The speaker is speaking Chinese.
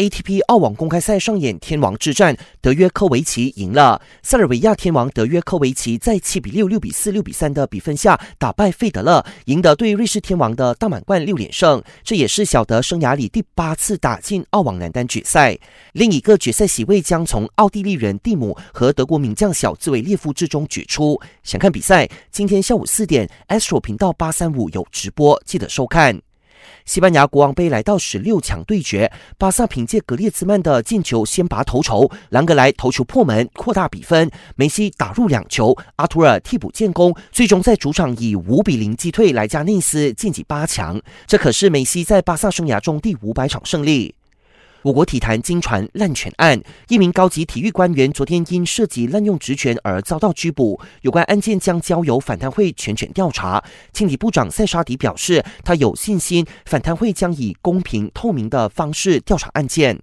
ATP 澳网公开赛上演天王之战，德约科维奇赢了。塞尔维亚天王德约科维奇在七比六、六比四、六比三的比分下打败费德勒，赢得对瑞士天王的大满贯六连胜。这也是小德生涯里第八次打进澳网男单决赛。另一个决赛席位将从奥地利人蒂姆和德国名将小兹维列夫之中决出。想看比赛，今天下午四点，Astro 频道八三五有直播，记得收看。西班牙国王杯来到十六强对决，巴萨凭借格列兹曼的进球先拔头筹，兰格莱头球破门扩大比分，梅西打入两球，阿图尔替补建功，最终在主场以五比零击退莱加内斯晋级八强。这可是梅西在巴萨生涯中第五百场胜利。我国体坛经传滥权案，一名高级体育官员昨天因涉及滥用职权而遭到拘捕。有关案件将交由反贪会全权调查。庆理部长塞沙迪表示，他有信心反贪会将以公平透明的方式调查案件。